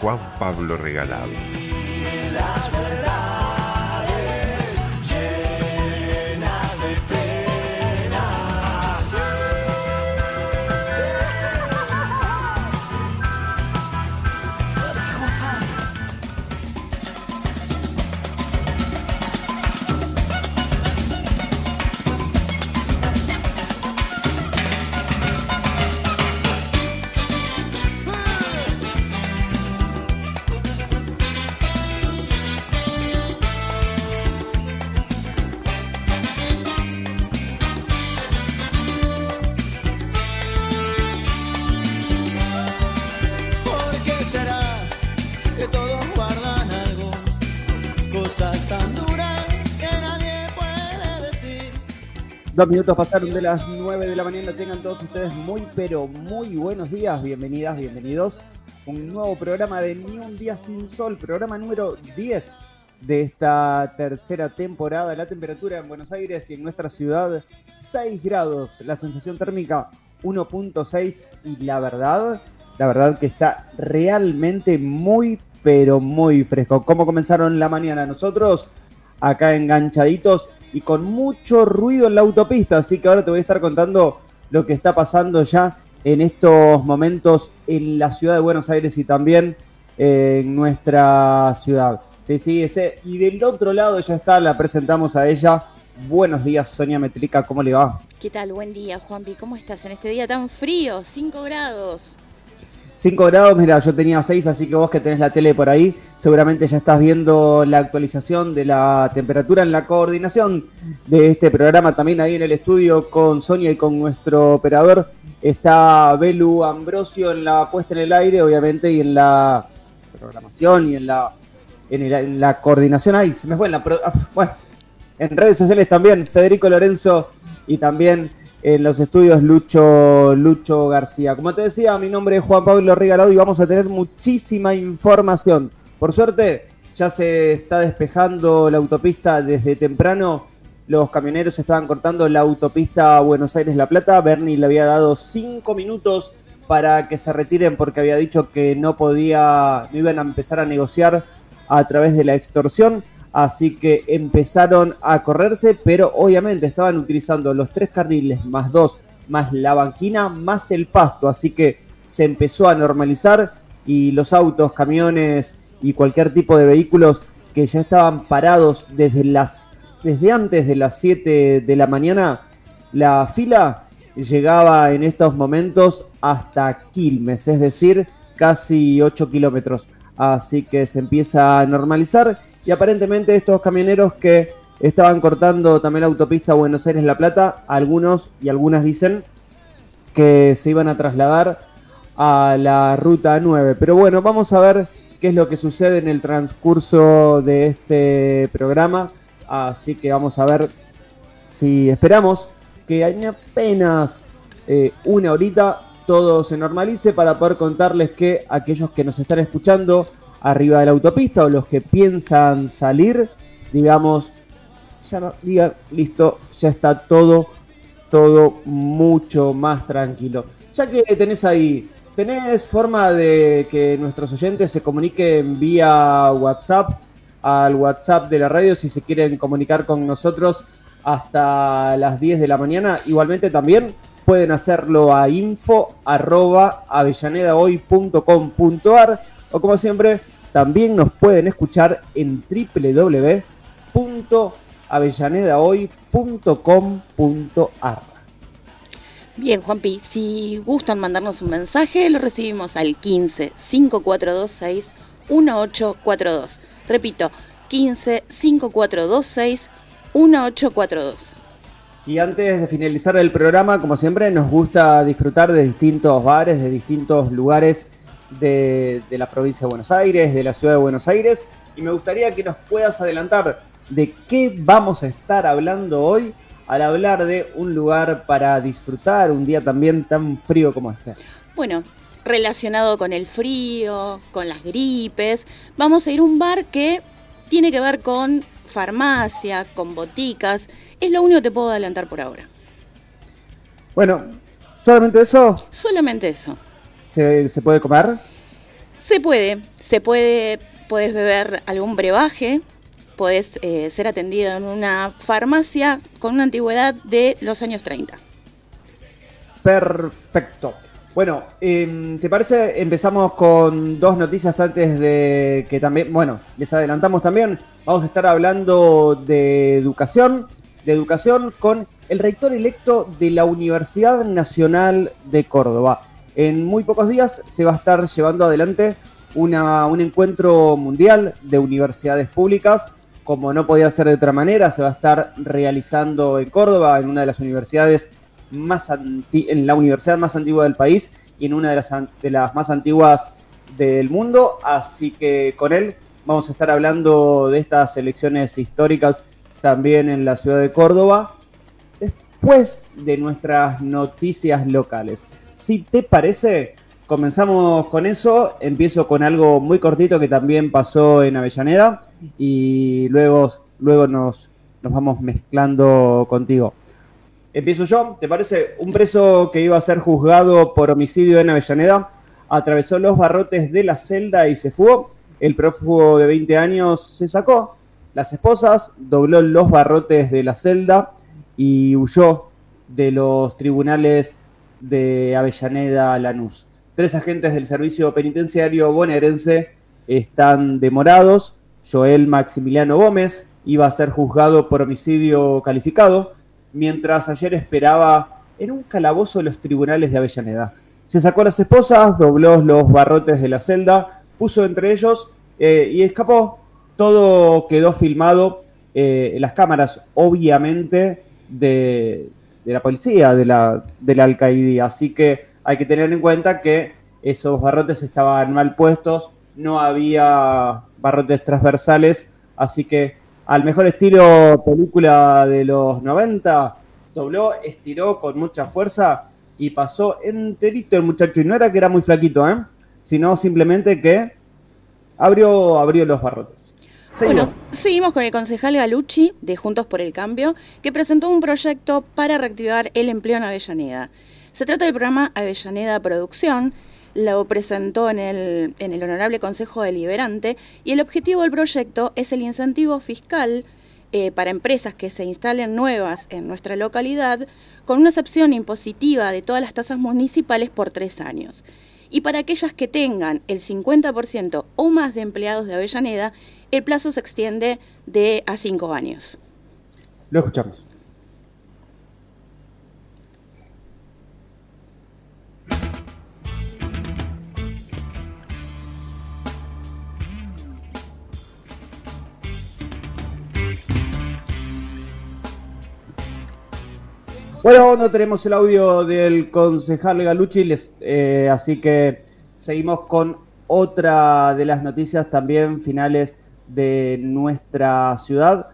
Juan Pablo Regalado. Minutos pasaron de las 9 de la mañana. Tengan todos ustedes muy, pero muy buenos días. Bienvenidas, bienvenidos. Un nuevo programa de Ni un día sin sol, programa número 10 de esta tercera temporada. La temperatura en Buenos Aires y en nuestra ciudad 6 grados. La sensación térmica 1.6 y la verdad, la verdad que está realmente muy, pero muy fresco. ¿Cómo comenzaron la mañana? Nosotros acá enganchaditos y con mucho ruido en la autopista. Así que ahora te voy a estar contando lo que está pasando ya en estos momentos en la ciudad de Buenos Aires y también en nuestra ciudad. Sí, sí, ese. Y del otro lado ya está, la presentamos a ella. Buenos días, Sonia Metrica, ¿cómo le va? ¿Qué tal? Buen día, Juanpi. ¿Cómo estás en este día tan frío? 5 grados. 5 grados, mira, yo tenía 6, así que vos que tenés la tele por ahí, seguramente ya estás viendo la actualización de la temperatura en la coordinación de este programa. También ahí en el estudio con Sonia y con nuestro operador está Belu Ambrosio en la puesta en el aire, obviamente, y en la programación y en la, en, la coordinación. Ahí se me fue en la. Ah, bueno, en redes sociales también, Federico Lorenzo y también en los estudios Lucho, Lucho García. Como te decía, mi nombre es Juan Pablo Regalado y vamos a tener muchísima información. Por suerte, ya se está despejando la autopista desde temprano. Los camioneros estaban cortando la autopista Buenos Aires-La Plata. Bernie le había dado cinco minutos para que se retiren porque había dicho que no podía, no iban a empezar a negociar a través de la extorsión así que empezaron a correrse, pero obviamente estaban utilizando los tres carriles más dos, más la banquina, más el pasto, así que se empezó a normalizar y los autos, camiones y cualquier tipo de vehículos que ya estaban parados desde las desde antes de las 7 de la mañana, la fila llegaba en estos momentos hasta Quilmes, es decir, casi 8 kilómetros. Así que se empieza a normalizar y aparentemente estos camioneros que estaban cortando también la autopista Buenos Aires-La Plata, algunos y algunas dicen que se iban a trasladar a la ruta 9. Pero bueno, vamos a ver qué es lo que sucede en el transcurso de este programa. Así que vamos a ver si esperamos que hay apenas eh, una horita todo se normalice para poder contarles que aquellos que nos están escuchando arriba de la autopista o los que piensan salir, digamos, ya no, digan, listo, ya está todo, todo mucho más tranquilo. Ya que tenés ahí, tenés forma de que nuestros oyentes se comuniquen vía WhatsApp al WhatsApp de la radio si se quieren comunicar con nosotros hasta las 10 de la mañana. Igualmente también pueden hacerlo a info arroba o como siempre también nos pueden escuchar en www.avellanedahoy.com.ar. Bien, Juanpi, si gustan mandarnos un mensaje, lo recibimos al 15 5426 1842. Repito, 15 5426 1842. Y antes de finalizar el programa, como siempre, nos gusta disfrutar de distintos bares, de distintos lugares de, la provincia de Buenos Aires, de la ciudad de Buenos Aires, y me gustaría que nos puedas adelantar de qué vamos a estar hablando hoy al hablar de un lugar para disfrutar un día también tan frío como este. Bueno, relacionado con el frío, con las gripes, vamos a ir a un bar que tiene que ver con farmacia, con boticas. Es lo único que te puedo adelantar por ahora. Bueno, ¿solamente eso? Solamente eso. ¿Se, puede comer? Se puede. Se puede, puedes beber algún brebaje, puedes eh, ser atendido en una farmacia con una antigüedad de los años 30. Perfecto. Bueno, em, ¿te parece? Empezamos con dos noticias antes de que también, bueno, les adelantamos también, vamos a estar hablando de educación, de educación con el rector electo de la Universidad Nacional de Córdoba. En muy pocos días se va a estar llevando adelante una, un encuentro mundial de universidades públicas. Como no podía ser de otra manera, se va a estar realizando en Córdoba, en una de las universidades más en la universidad más antigua del país y en una de las, de las más antiguas del mundo. Así que con él vamos a estar hablando de estas elecciones históricas también en la ciudad de Córdoba, después de nuestras noticias locales. Si te parece, comenzamos con eso. Empiezo con algo muy cortito que también pasó en Avellaneda y luego, luego nos, nos vamos mezclando contigo. Empiezo yo, ¿te parece? Un preso que iba a ser juzgado por homicidio en Avellaneda atravesó los barrotes de la celda y se fugó. El prófugo de 20 años se sacó las esposas, dobló los barrotes de la celda y huyó de los tribunales de Avellaneda Lanús. Tres agentes del servicio penitenciario bonaerense están demorados. Joel Maximiliano Gómez iba a ser juzgado por homicidio calificado mientras ayer esperaba en un calabozo de los tribunales de Avellaneda. Se sacó las esposas, dobló los barrotes de la celda, puso entre ellos eh, y escapó. Todo quedó filmado eh, las cámaras, obviamente, de, la policía, de la, de la alcaidía. Así que hay que tener en cuenta que esos barrotes estaban mal puestos, no había barrotes transversales, así que al mejor estilo película de los 90, dobló, estiró con mucha fuerza y pasó enterito el muchacho. Y no era que era muy flaquito, ¿eh? sino simplemente que abrió, abrió los barrotes. Bueno, seguimos con el concejal Galucci de Juntos por el Cambio, que presentó un proyecto para reactivar el empleo en Avellaneda. Se trata del programa Avellaneda Producción, lo presentó en el, en el Honorable Consejo Deliberante y el objetivo del proyecto es el incentivo fiscal eh, para empresas que se instalen nuevas en nuestra localidad con una excepción impositiva de todas las tasas municipales por tres años. Y para aquellas que tengan el 50% o más de empleados de Avellaneda, el plazo se extiende de a cinco años. Lo escuchamos. Bueno, no tenemos el audio del concejal Galucci, eh, así que seguimos con otra de las noticias también finales de nuestra ciudad.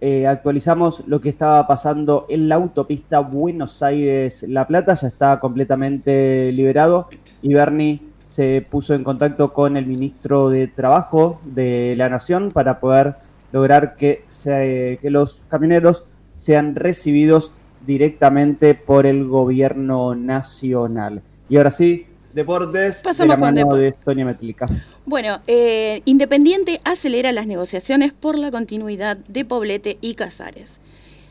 Eh, actualizamos lo que estaba pasando en la autopista Buenos Aires-La Plata, ya está completamente liberado y Bernie se puso en contacto con el ministro de Trabajo de la Nación para poder lograr que, que los camioneros sean recibidos directamente por el gobierno nacional. Y ahora sí, deportes Pasamos de la mano de Estonia Metlica. Bueno, eh, Independiente acelera las negociaciones por la continuidad de Poblete y Casares.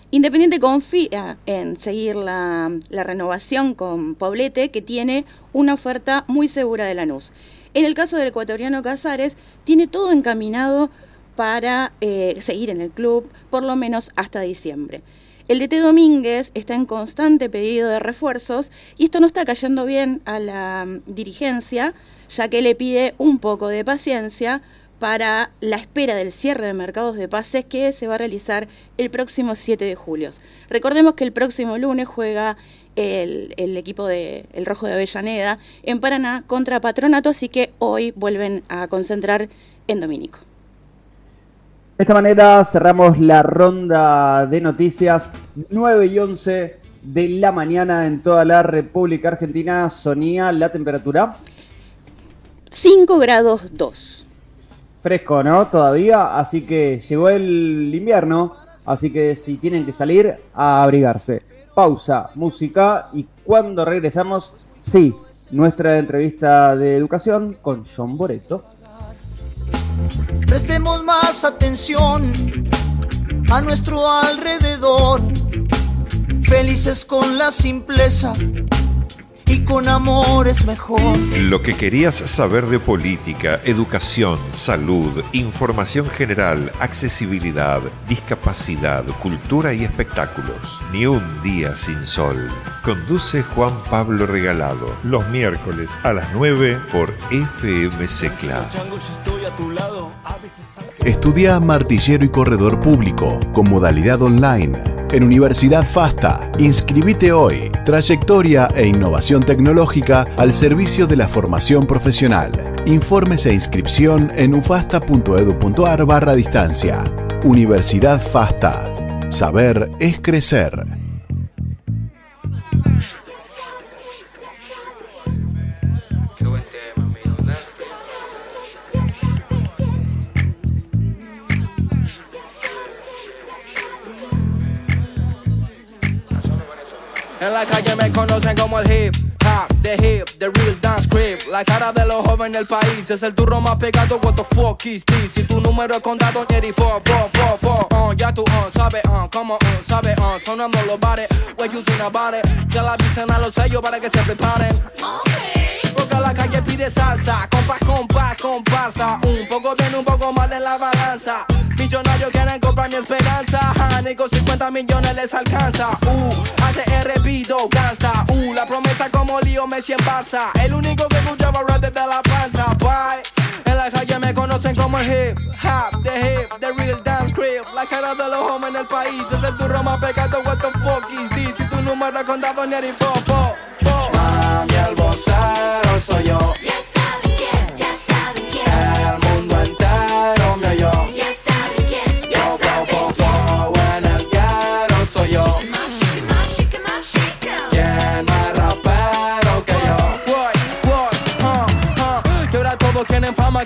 Independiente confía en seguir la, renovación con Poblete, que tiene una oferta muy segura de Lanús. En el caso del ecuatoriano Casares, tiene todo encaminado para eh, seguir en el club, por lo menos hasta diciembre. El DT Domínguez está en constante pedido de refuerzos y esto no está cayendo bien a la mm, dirigencia, ya que le pide un poco de paciencia para la espera del cierre de mercados de pases que se va a realizar el próximo 7 de julio. Recordemos que el próximo lunes juega el, equipo de el Rojo de Avellaneda en Paraná contra Patronato, así que hoy vuelven a concentrar en Domínico. De esta manera cerramos la ronda de noticias 9 y 11 de la mañana en toda la República Argentina. Sonía la temperatura. 5 grados 2. Fresco, ¿no? Todavía, así que llegó el invierno, así que si tienen que salir, a abrigarse. Pausa, música y cuando regresamos, sí, nuestra entrevista de educación con John Boreto. Prestemos más atención a nuestro alrededor, felices con la simpleza y con amor es mejor. Lo que querías saber de política, educación, salud, información general, accesibilidad, discapacidad, cultura y espectáculos. Ni un día sin sol. Conduce Juan Pablo Regalado los miércoles a las 9 por FM Secla. Estudia martillero y corredor público con modalidad online en Universidad FASTA. Inscribite hoy. Trayectoria e innovación tecnológica al servicio de la formación profesional. Informes e inscripción en ufasta.edu.ar barra distancia. Universidad FASTA. Saber es crecer. En la calle me conocen como el hip hop, the hip, the real dance La cara de los jóvenes del país es el turro más pegado. What the fuck is this? Si tu número es contado, Jerry, four, four, four, four. Uh, ya tú, uh, sabes, uh, como, uh, sabes, uh, sonando los bares. What you think about it? Ya la avisen a los sellos para que se preparen. Porque la calle pide salsa, compás, compás, comparsa. Un poco bien, un poco mal en la balanza. Millonarios quieren comprar mi esperanza. Ja, 50 millones les alcanza. Uh, ATR pido gasta. Uh, la promesa como lío Messi en Barça. El único que escuchaba rap desde la panza. Bye. En la calle me conocen como el hip hop, the hip, the real dance crib. La cara de los hombres en el país es el turro más pecado. What the fuck is this? Si tu número contado ni el fo, fo. Mami, el vocero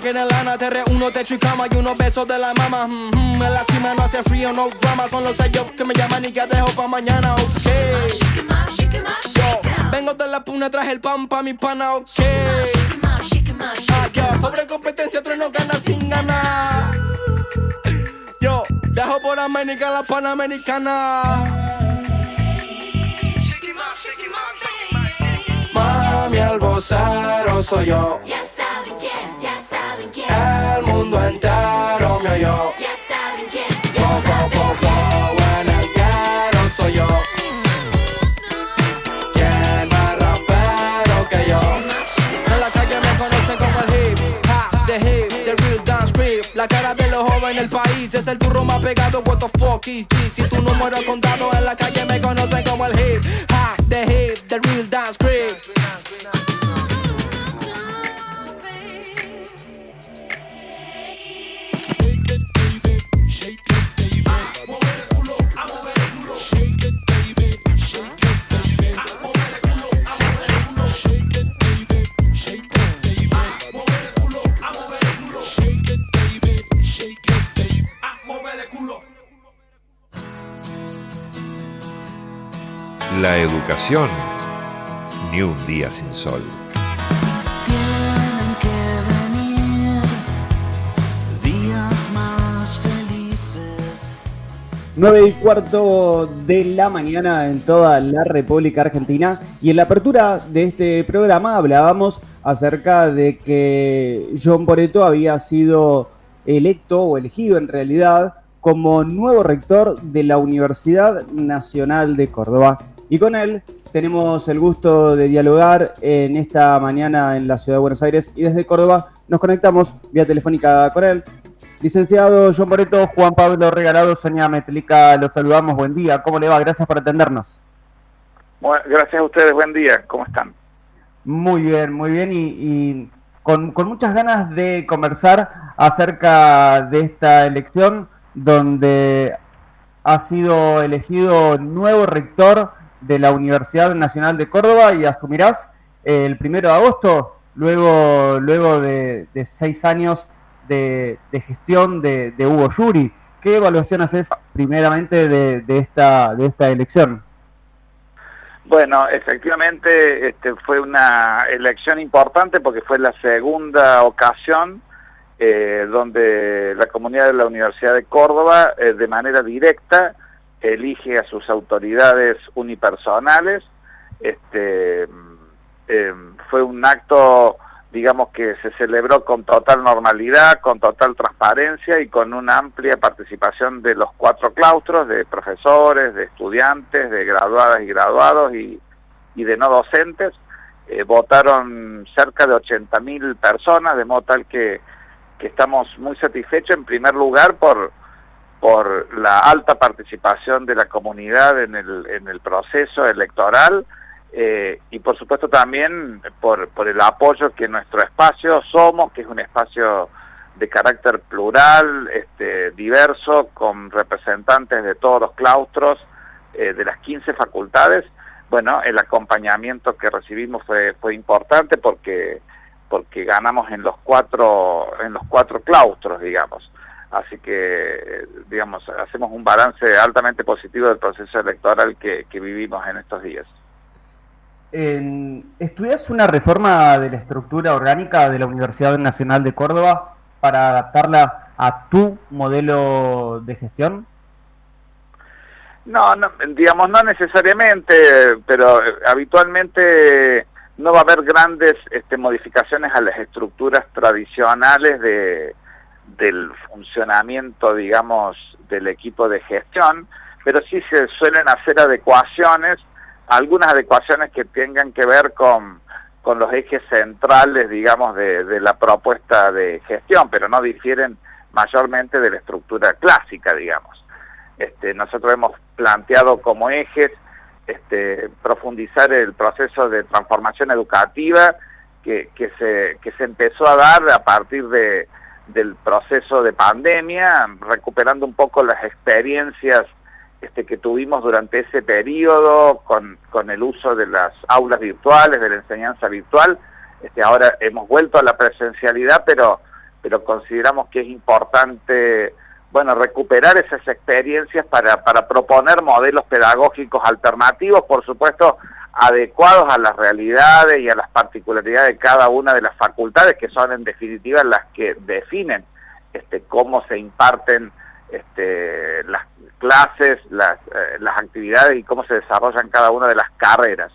quieren lana Te reúno, techo y cama y unos besos de la mama. Mm, mm, En la cima no hace frío, no drama Son los sellos que me llaman y que dejo pa' mañana, ok. Yo, vengo de la puna, traje el pan pa' mi pana, ok. Ah, 'em. pobre competencia, tres no gana sin ganar. Yo, dejo por América la panamericana. Mami, el vocero soy yo El mundo entero me oyó. Ya saben quién, Fo, fo, fo, fo, en el guero soy yo. ¿Quién más rapero que yo? En la calle me conocen como el hip hop, the hip, the real dance creep. La cara de los jóvenes del país es el turro más pegado. What the fuck is this? Si tu número es contado en la calle me conocen como el hip Ni un día sin sol. Tienen que venir días más felices. 9 y cuarto de la mañana en toda la República Argentina y en la apertura de este programa hablábamos acerca de que John Boreto había sido electo o elegido en realidad como nuevo rector de la Universidad Nacional de Córdoba. Y con él tenemos el gusto de dialogar en esta mañana en la ciudad de Buenos Aires y desde Córdoba nos conectamos vía telefónica con él. Licenciado John Boreto, Juan Pablo Regalado, Sonia Metelica, los saludamos, buen día, ¿cómo le va? Gracias por atendernos. Bueno, gracias a ustedes, buen día, ¿cómo están? Muy bien, muy bien y, y con, con muchas ganas de conversar acerca de esta elección donde ha sido elegido nuevo rector de la Universidad Nacional de Córdoba y asumirás el primero de agosto, luego, luego de, seis años de, de gestión de, de Hugo Yuri. ¿Qué evaluación haces primeramente de, de esta, de esta elección? Bueno, efectivamente este, fue una elección importante porque fue la segunda ocasión eh, donde la comunidad de la Universidad de Córdoba eh, de manera directa elige a sus autoridades unipersonales. Este, eh, fue un acto, digamos, que se celebró con total normalidad, con total transparencia y con una amplia participación de los cuatro claustros, de profesores, de estudiantes, de graduadas y graduados y, y de no docentes. Eh, votaron cerca de 80.000 personas, de modo tal que, que estamos muy satisfechos en primer lugar por por la alta participación de la comunidad en el, en el proceso electoral eh, y por supuesto también por, por el apoyo que nuestro espacio somos, que es un espacio de carácter plural, este, diverso, con representantes de todos los claustros eh, de las 15 facultades. Bueno, el acompañamiento que recibimos fue, fue importante porque, porque ganamos en los cuatro, en los cuatro claustros, digamos. Así que, digamos, hacemos un balance altamente positivo del proceso electoral que, que vivimos en estos días. ¿Estudias una reforma de la estructura orgánica de la Universidad Nacional de Córdoba para adaptarla a tu modelo de gestión? No, no, digamos, no necesariamente, pero eh, habitualmente no va a haber grandes este, modificaciones a las estructuras tradicionales de, del funcionamiento, digamos, del equipo de gestión, pero sí se suelen hacer adecuaciones, algunas adecuaciones que tengan que ver con, con los ejes centrales, digamos, de, de la propuesta de gestión, pero no difieren mayormente de la estructura clásica, digamos. Este, nosotros hemos planteado como ejes este, profundizar el proceso de transformación educativa que, que, se, que se empezó a dar a partir de, del proceso de pandemia, recuperando un poco las experiencias este, que tuvimos durante ese periodo con, con el uso de las aulas virtuales, de la enseñanza virtual. Este, ahora hemos vuelto a la presencialidad, pero, pero consideramos que es importante bueno, recuperar esas experiencias para, para proponer modelos pedagógicos alternativos, por supuesto, adecuados a las realidades y a las particularidades de cada una de las facultades, que son en definitiva las que definen este, cómo se imparten este, las clases, las, eh, las actividades y cómo se desarrollan cada una de las carreras.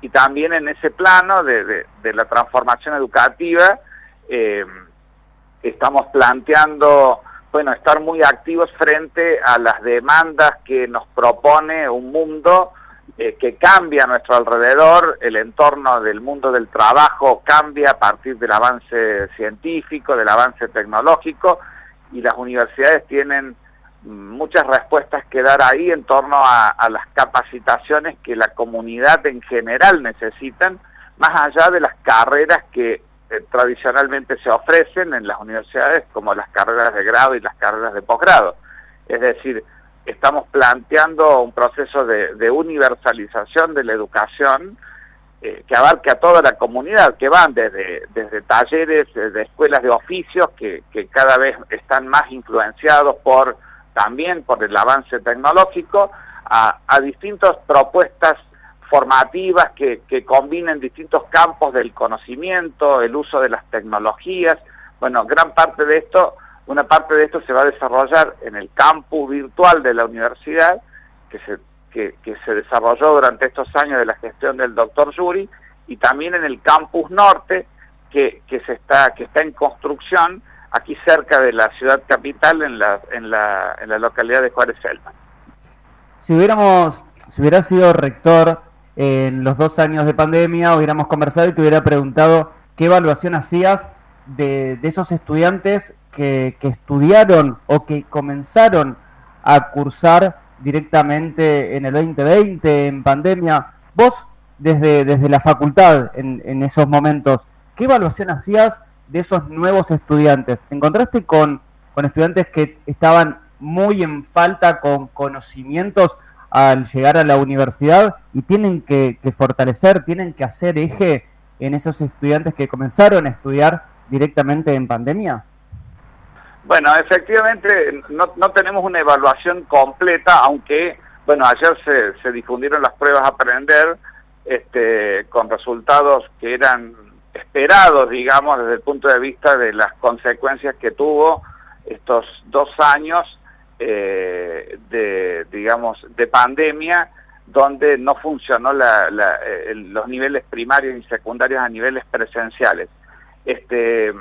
Y también en ese plano de, de, la transformación educativa, eh, estamos planteando bueno, estar muy activos frente a las demandas que nos propone un mundo eh, que cambia a nuestro alrededor, el entorno del mundo del trabajo cambia a partir del avance científico, del avance tecnológico, y las universidades tienen muchas respuestas que dar ahí en torno a, las capacitaciones que la comunidad en general necesitan, más allá de las carreras que eh, tradicionalmente se ofrecen en las universidades como las carreras de grado y las carreras de posgrado. Es decir, estamos planteando un proceso de, de universalización de la educación eh, que abarque a toda la comunidad, que van desde, desde talleres eh, de escuelas de oficios que, que cada vez están más influenciados por también por el avance tecnológico, a, a distintas propuestas formativas que, que combinen distintos campos del conocimiento, el uso de las tecnologías. Bueno, gran parte de esto, una parte de esto se va a desarrollar en el campus virtual de la universidad, que se, que, se desarrolló durante estos años de la gestión del doctor Yuri, y también en el campus norte, que, que, se está, que está en construcción aquí cerca de la ciudad capital, en la, en la, en la localidad de Juárez Selma. Si hubiéramos, si hubiera sido rector en los dos años de pandemia, hubiéramos conversado y te hubiera preguntado qué evaluación hacías de, esos estudiantes que, que, estudiaron o que comenzaron a cursar directamente en el 2020, en pandemia. Vos, desde, desde la facultad, en, en esos momentos, ¿qué evaluación hacías de esos nuevos estudiantes? ¿Te encontraste con, con estudiantes que estaban muy en falta con conocimientos al llegar a la universidad y tienen que, que fortalecer, tienen que hacer eje en esos estudiantes que comenzaron a estudiar directamente en pandemia? Bueno, efectivamente no, no tenemos una evaluación completa, aunque, bueno, ayer se, se difundieron las pruebas a aprender este, con resultados que eran esperados, digamos, desde el punto de vista de las consecuencias que tuvo estos dos años eh, de, digamos, de pandemia, donde no funcionó la, la, eh, los niveles primarios y secundarios a niveles presenciales. Este,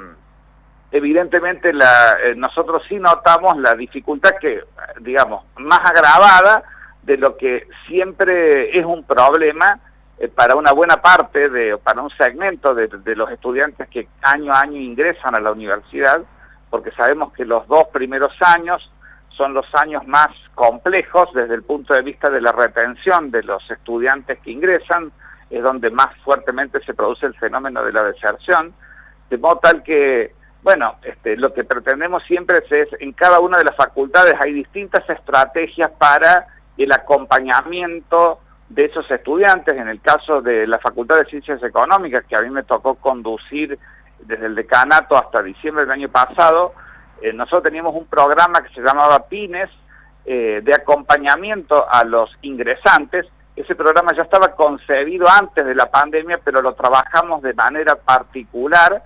evidentemente la, eh, nosotros sí notamos la dificultad que, digamos, más agravada de lo que siempre es un problema eh, para una buena parte, de, para un segmento de, de, los estudiantes que año a año ingresan a la universidad, porque sabemos que los dos primeros años son los años más complejos desde el punto de vista de la retención de los estudiantes que ingresan, es donde más fuertemente se produce el fenómeno de la deserción, de modo tal que, bueno, este, lo que pretendemos siempre es, en cada una de las facultades hay distintas estrategias para el acompañamiento de esos estudiantes, en el caso de la Facultad de Ciencias Económicas, que a mí me tocó conducir desde el decanato hasta diciembre del año pasado, eh, nosotros teníamos un programa que se llamaba PINES, eh, de acompañamiento a los ingresantes. Ese programa ya estaba concebido antes de la pandemia, pero lo trabajamos de manera particular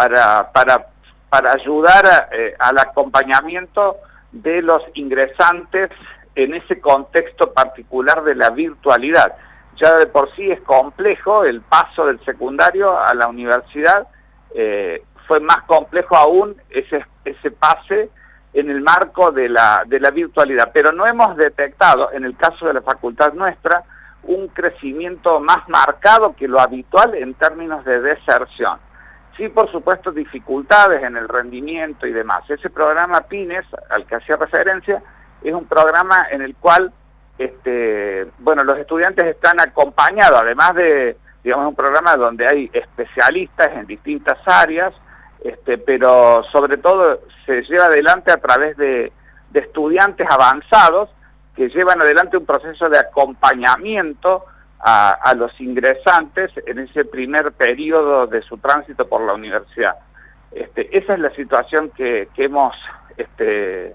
para, para, para ayudar eh, al acompañamiento de los ingresantes en ese contexto particular de la virtualidad. Ya de por sí es complejo el paso del secundario a la universidad, eh, fue más complejo aún ese, ese pase en el marco de la, de la virtualidad, pero no hemos detectado, en el caso de la facultad nuestra, un crecimiento más marcado que lo habitual en términos de deserción. Sí, por supuesto, dificultades en el rendimiento y demás. Ese programa PINES, al que hacía referencia, es un programa en el cual, este, bueno, los estudiantes están acompañados, además de, digamos, un programa donde hay especialistas en distintas áreas, este, pero sobre todo se lleva adelante a través de, de estudiantes avanzados que llevan adelante un proceso de acompañamiento a, a, los ingresantes en ese primer periodo de su tránsito por la universidad. Este, esa es la situación que, que hemos este,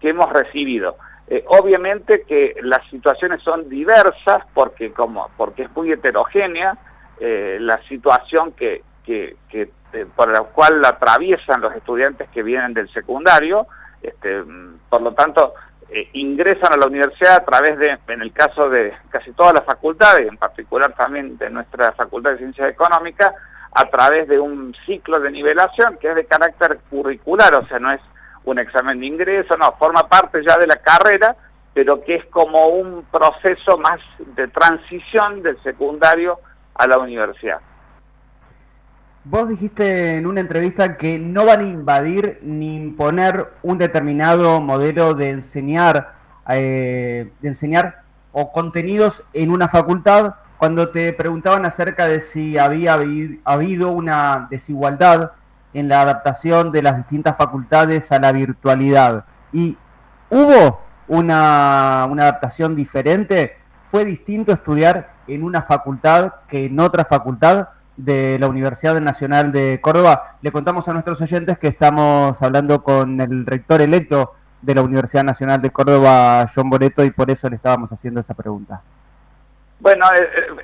que hemos recibido. Eh, obviamente que las situaciones son diversas porque como porque es muy heterogénea eh, la situación que, que, que eh, por la cual atraviesan los estudiantes que vienen del secundario, este, por lo tanto eh, ingresan a la universidad a través de, en el caso de casi todas las facultades, en particular también de nuestra Facultad de Ciencias Económicas, a través de un ciclo de nivelación que es de carácter curricular, o sea, no es un examen de ingreso, no, forma parte ya de la carrera, pero que es como un proceso más de transición del secundario a la universidad. Vos dijiste en una entrevista que no van a invadir ni imponer un determinado modelo de enseñar, eh, de enseñar o contenidos en una facultad cuando te preguntaban acerca de si había habido una desigualdad en la adaptación de las distintas facultades a la virtualidad. ¿Y hubo una, una adaptación diferente? ¿Fue distinto estudiar en una facultad que en otra facultad? De la Universidad Nacional de Córdoba. Le contamos a nuestros oyentes que estamos hablando con el rector electo de la Universidad Nacional de Córdoba, John Boreto, y por eso le estábamos haciendo esa pregunta. Bueno,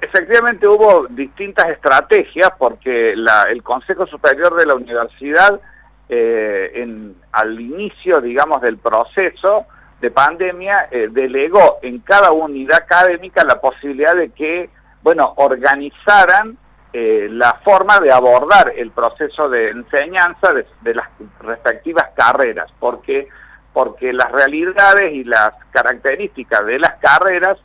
efectivamente hubo distintas estrategias porque la, el Consejo Superior de la Universidad, eh, en, al inicio, digamos, del proceso de pandemia, eh, delegó en cada unidad académica la posibilidad de que, bueno, organizaran eh, la forma de abordar el proceso de enseñanza de, las respectivas carreras, porque, porque las realidades y las características de las carreras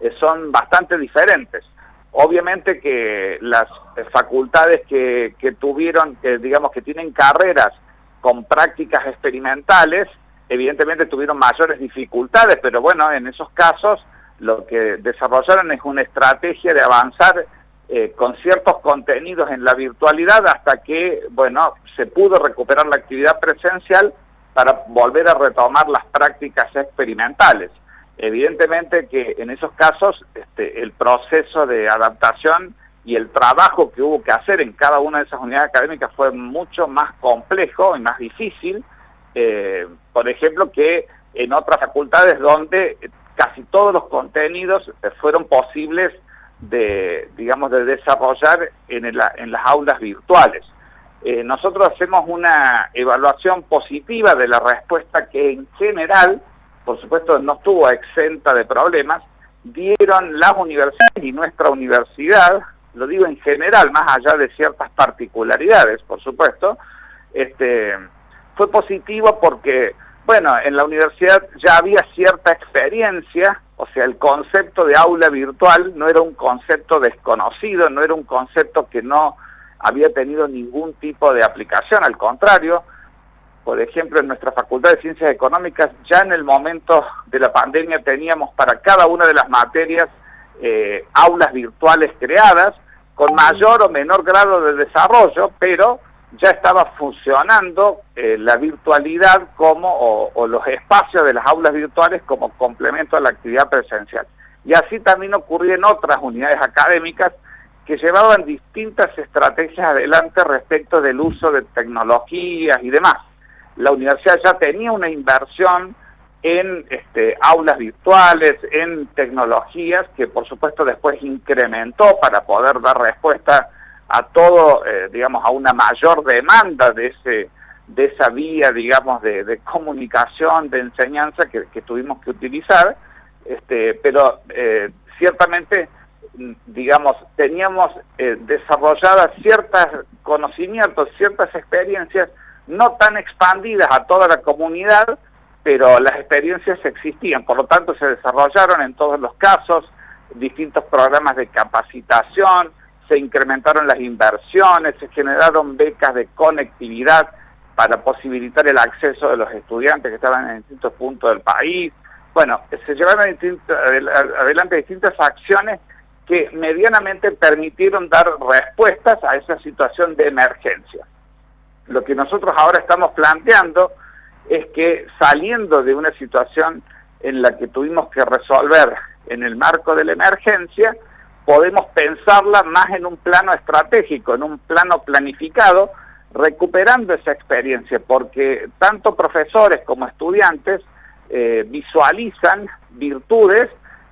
eh, son bastante diferentes. Obviamente que las facultades que, que tuvieron, que digamos que tienen carreras con prácticas experimentales, evidentemente tuvieron mayores dificultades, pero bueno, en esos casos lo que desarrollaron es una estrategia de avanzar eh, con ciertos contenidos en la virtualidad hasta que, bueno, se pudo recuperar la actividad presencial para volver a retomar las prácticas experimentales. Evidentemente que en esos casos este, el proceso de adaptación y el trabajo que hubo que hacer en cada una de esas unidades académicas fue mucho más complejo y más difícil, eh, por ejemplo, que en otras facultades donde casi todos los contenidos fueron posibles de, digamos, de desarrollar en, el- en las aulas virtuales. Eh, nosotros hacemos una evaluación positiva de la respuesta que en general, por supuesto, no estuvo exenta de problemas, dieron las universidades y nuestra universidad, lo digo en general, más allá de ciertas particularidades, por supuesto, este, fue positivo porque, bueno, en la universidad ya había cierta experiencia, o sea, el concepto de aula virtual no era un concepto desconocido, no era un concepto que no había tenido ningún tipo de aplicación, al contrario, por ejemplo, en nuestra Facultad de Ciencias Económicas, ya en el momento de la pandemia teníamos para cada una de las materias eh, aulas virtuales creadas, con mayor o menor grado de desarrollo, pero ya estaba funcionando eh, la virtualidad como, o, o los espacios de las aulas virtuales como complemento a la actividad presencial. Y así también ocurrió en otras unidades académicas que llevaban distintas estrategias adelante respecto del uso de tecnologías y demás. La universidad ya tenía una inversión en este, aulas virtuales, en tecnologías, que por supuesto después incrementó para poder dar respuesta a todo, eh, digamos, a una mayor demanda de ese de esa vía, digamos, de, comunicación, de enseñanza que, que tuvimos que utilizar, este, pero eh, ciertamente, mm, digamos, teníamos eh, desarrolladas ciertos conocimientos, ciertas experiencias, no tan expandidas a toda la comunidad, pero las experiencias existían, por lo tanto se desarrollaron en todos los casos distintos programas de capacitación, se incrementaron las inversiones, se generaron becas de conectividad para posibilitar el acceso de los estudiantes que estaban en distintos puntos del país. Bueno, se llevaron adelante distintas acciones que medianamente permitieron dar respuestas a esa situación de emergencia. Lo que nosotros ahora estamos planteando es que saliendo de una situación en la que tuvimos que resolver en el marco de la emergencia, podemos pensarla más en un plano estratégico, en un plano planificado, recuperando esa experiencia, porque tanto profesores como estudiantes eh, visualizan virtudes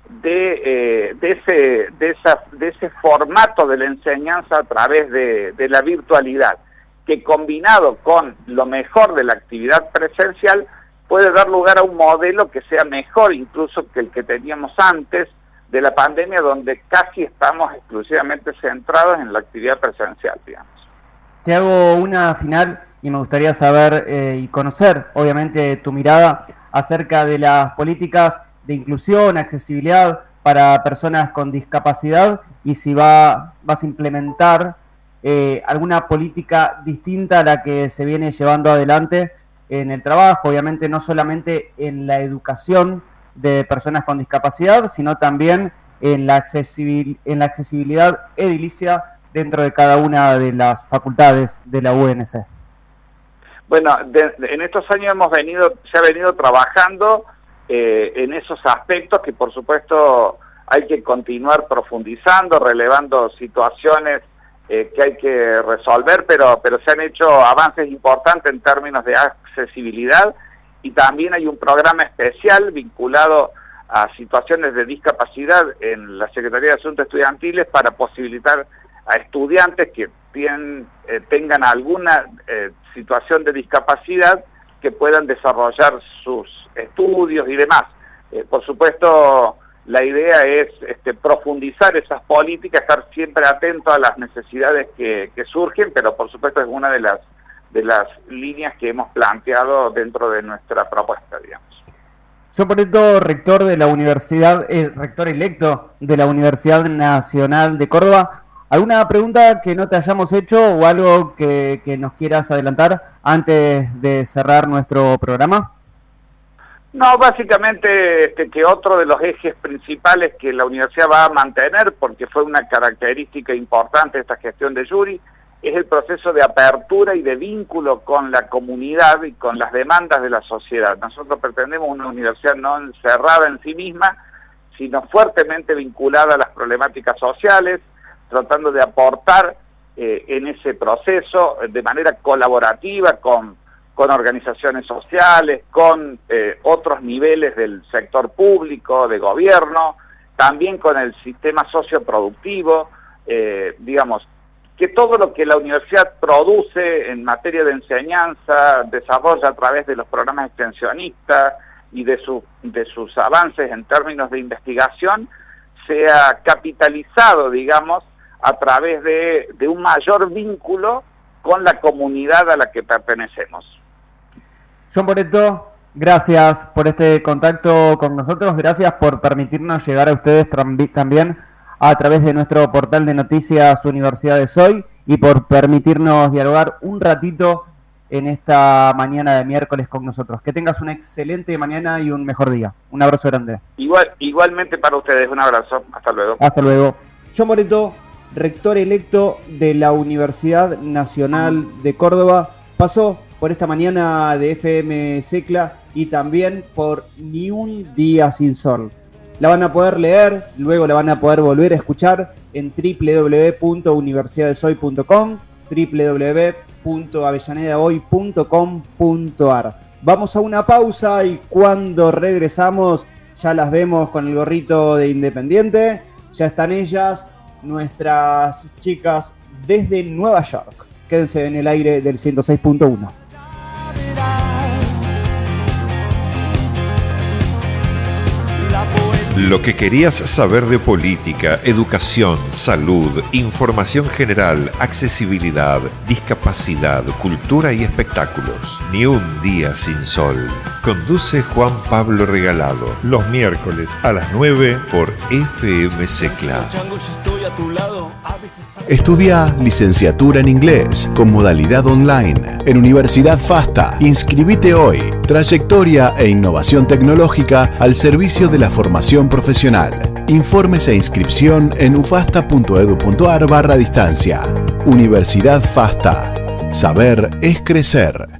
de, eh, de, ese, de, ese formato de la enseñanza a través de la virtualidad, que combinado con lo mejor de la actividad presencial puede dar lugar a un modelo que sea mejor incluso que el que teníamos antes de la pandemia, donde casi estamos exclusivamente centrados en la actividad presencial, digamos. Te hago una final y me gustaría saber eh, y conocer, obviamente, tu mirada acerca de las políticas de inclusión, accesibilidad para personas con discapacidad y si va, vas a implementar eh, alguna política distinta a la que se viene llevando adelante en el trabajo, obviamente no solamente en la educación de personas con discapacidad, sino también en la, accesibil- en la accesibilidad edilicia dentro de cada una de las facultades de la UNC. Bueno, en estos años hemos venido, se ha venido trabajando eh, en esos aspectos que por supuesto hay que continuar profundizando, relevando situaciones eh, que hay que resolver, pero, pero se han hecho avances importantes en términos de accesibilidad y también hay un programa especial vinculado a situaciones de discapacidad en la Secretaría de Asuntos Estudiantiles para posibilitar a estudiantes que tienen, eh, tengan alguna eh, situación de discapacidad que puedan desarrollar sus estudios y demás. Eh, por supuesto, la idea es este, profundizar esas políticas, estar siempre atento a las necesidades que, que surgen, pero por supuesto es una de las de las líneas que hemos planteado dentro de nuestra propuesta, digamos. Yo por esto, rector de la universidad, eh, rector electo de la Universidad Nacional de Córdoba, ¿alguna pregunta que no te hayamos hecho o algo que, que nos quieras adelantar antes de cerrar nuestro programa? No, básicamente este, que otro de los ejes principales que la universidad va a mantener, porque fue una característica importante esta gestión de Yuri, es el proceso de apertura y de vínculo con la comunidad y con las demandas de la sociedad. Nosotros pretendemos una universidad no encerrada en sí misma, sino fuertemente vinculada a las problemáticas sociales, tratando de aportar eh, en ese proceso de manera colaborativa con, con organizaciones sociales, con eh, otros niveles del sector público, de gobierno, también con el sistema socioproductivo, eh, digamos, que todo lo que la universidad produce en materia de enseñanza, desarrolla a través de los programas extensionistas y de, su, de sus avances en términos de investigación, sea capitalizado, digamos, a través de, de un mayor vínculo con la comunidad a la que pertenecemos. John Boreto, gracias por este contacto con nosotros, gracias por permitirnos llegar a ustedes tambi- también a través de nuestro portal de noticias Universidades Hoy y por permitirnos dialogar un ratito en esta mañana de miércoles con nosotros. Que tengas una excelente mañana y un mejor día. Un abrazo grande. Igual, igualmente para ustedes, un abrazo, hasta luego. Hasta luego. John Moreto, rector electo de la Universidad Nacional de Córdoba, pasó por esta mañana de FM Secla y también por Ni un día sin sol. La van a poder leer, luego la van a poder volver a escuchar en www.universidadesoy.com, www.avellanedahoy.com.ar. Vamos a una pausa y cuando regresamos ya las vemos con el gorrito de Independiente. Ya están ellas, nuestras chicas desde Nueva York. Quédense en el aire del 106.1. Lo que querías saber de política, educación, salud, información general, accesibilidad, discapacidad, cultura y espectáculos. Ni un día sin sol. Conduce Juan Pablo Regalado los miércoles a las 9 por FM Secla. Estudia licenciatura en inglés con modalidad online en Universidad FASTA. Inscribite hoy. Trayectoria e innovación tecnológica al servicio de la formación profesional. Informes e inscripción en ufasta.edu.ar barra distancia. Universidad FASTA. Saber es crecer.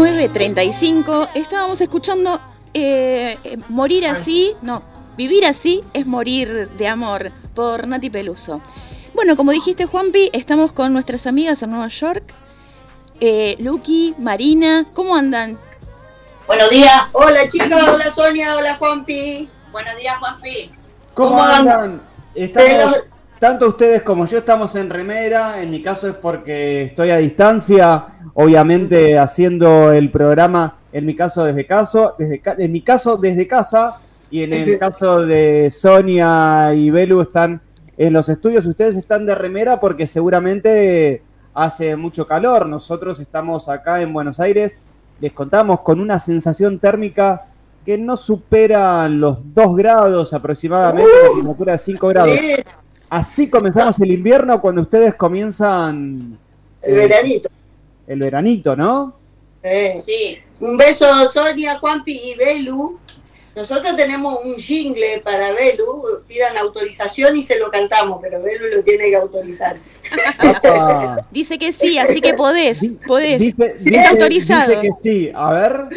9.35, estábamos escuchando eh, eh, Morir así, no, Vivir así es morir de amor, por Nati Peluso. Bueno, como dijiste Juanpi, estamos con nuestras amigas en Nueva York. Eh, Lucky, Marina, ¿cómo andan? Buenos días. Hola chicos, hola Sonia, hola Juanpi. Buenos días, Juanpi. ¿Cómo, ¿Cómo andan? Estamos- Tanto ustedes como yo estamos en remera, en mi caso es porque estoy a distancia, obviamente haciendo el programa, en mi caso desde caso, desde en mi caso desde casa. Y en el caso de Sonia y Belu están en los estudios, ustedes están de remera porque seguramente hace mucho calor, nosotros estamos acá en Buenos Aires, les contamos con una sensación térmica que no supera los 2 grados aproximadamente, la temperatura de 5 grados. Sí, Así comenzamos el invierno cuando ustedes comienzan el eh, veranito. el veranito, ¿no? Eh, Sí. Un beso Sonia, Juanpi y Belu. Nosotros tenemos un jingle para Belu, pidan autorización y se lo cantamos, pero Belu lo tiene que autorizar. Ah, Dice que sí, así que podés, podés. dice, dice- autorizado. dice que sí. A ver.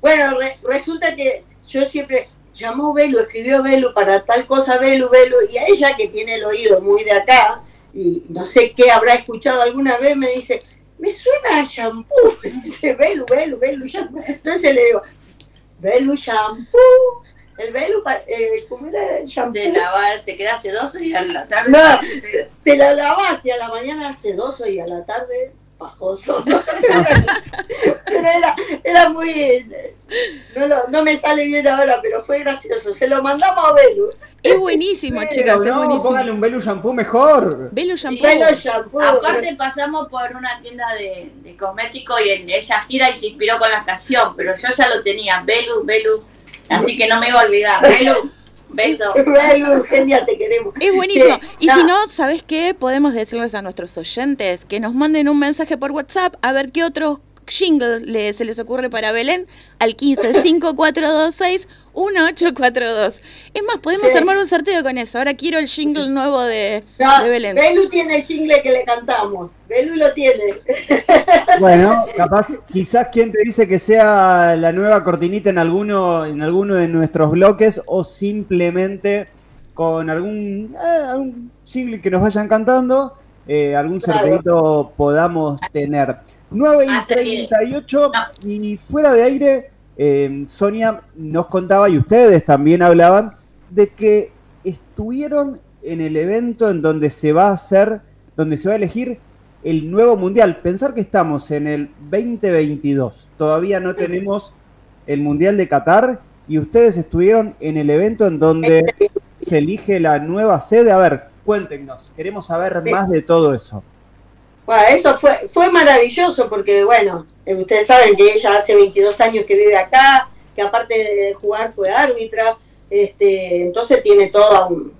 Bueno, re- resulta que yo siempre llamó Belu, escribió Belu para tal cosa Belu, Belu, y a ella que tiene el oído muy de acá, y no sé qué habrá escuchado alguna vez, me dice, me suena a shampoo, me dice Belu, Belu, Belu, shampoo. Entonces le digo, Belu shampoo, el Belu, pa- eh, ¿cómo era el shampoo? Te, lava- te quedas sedoso y a la tarde. No, te la lavas y a la mañana sedoso y a la tarde pajoso. pero era, era muy... No, lo- no me sale bien ahora, pero fue gracioso. Se lo mandamos a Belu. Es buenísimo, Pero chicas, es no, buenísimo. póngale un Belu shampoo mejor. Belu shampoo. Belu shampoo. Aparte pasamos por una tienda de, de cosméticos y en ella gira y se inspiró con la canción, pero yo ya lo tenía, Belu, Belu, así que no me iba a olvidar. Belu, beso. Eugenia, te queremos. Es buenísimo. Y no, si no, ¿sabes qué? Podemos decirles a nuestros oyentes que nos manden un mensaje por WhatsApp a ver qué otros jingle le- se les ocurre para Belén al 15 5426 1842. Es más, podemos Sí. armar un sorteo con eso. Ahora quiero el jingle nuevo de, no, de Belén. Belu tiene el jingle que le cantamos. Belu lo tiene. Bueno, capaz, quizás quien te dice que sea la nueva cortinita en alguno, en alguno de nuestros bloques o simplemente con algún, eh, algún jingle que nos vayan cantando, eh, algún Claro. sorteito podamos tener. 9 y Hasta que- 38 y fuera de aire, eh, Sonia nos contaba y ustedes también hablaban de que estuvieron en el evento en donde se va a hacer, donde se va a elegir el nuevo mundial. Pensar que estamos en el 2022, todavía no tenemos el mundial de Qatar y ustedes estuvieron en el evento en donde se elige la nueva sede. A ver, cuéntenos, queremos saber más de todo eso. Bueno, eso fue, fue maravilloso porque, bueno, eh, ustedes saben que ella hace 22 años que vive acá, que aparte de jugar fue árbitra, este, entonces tiene toda un,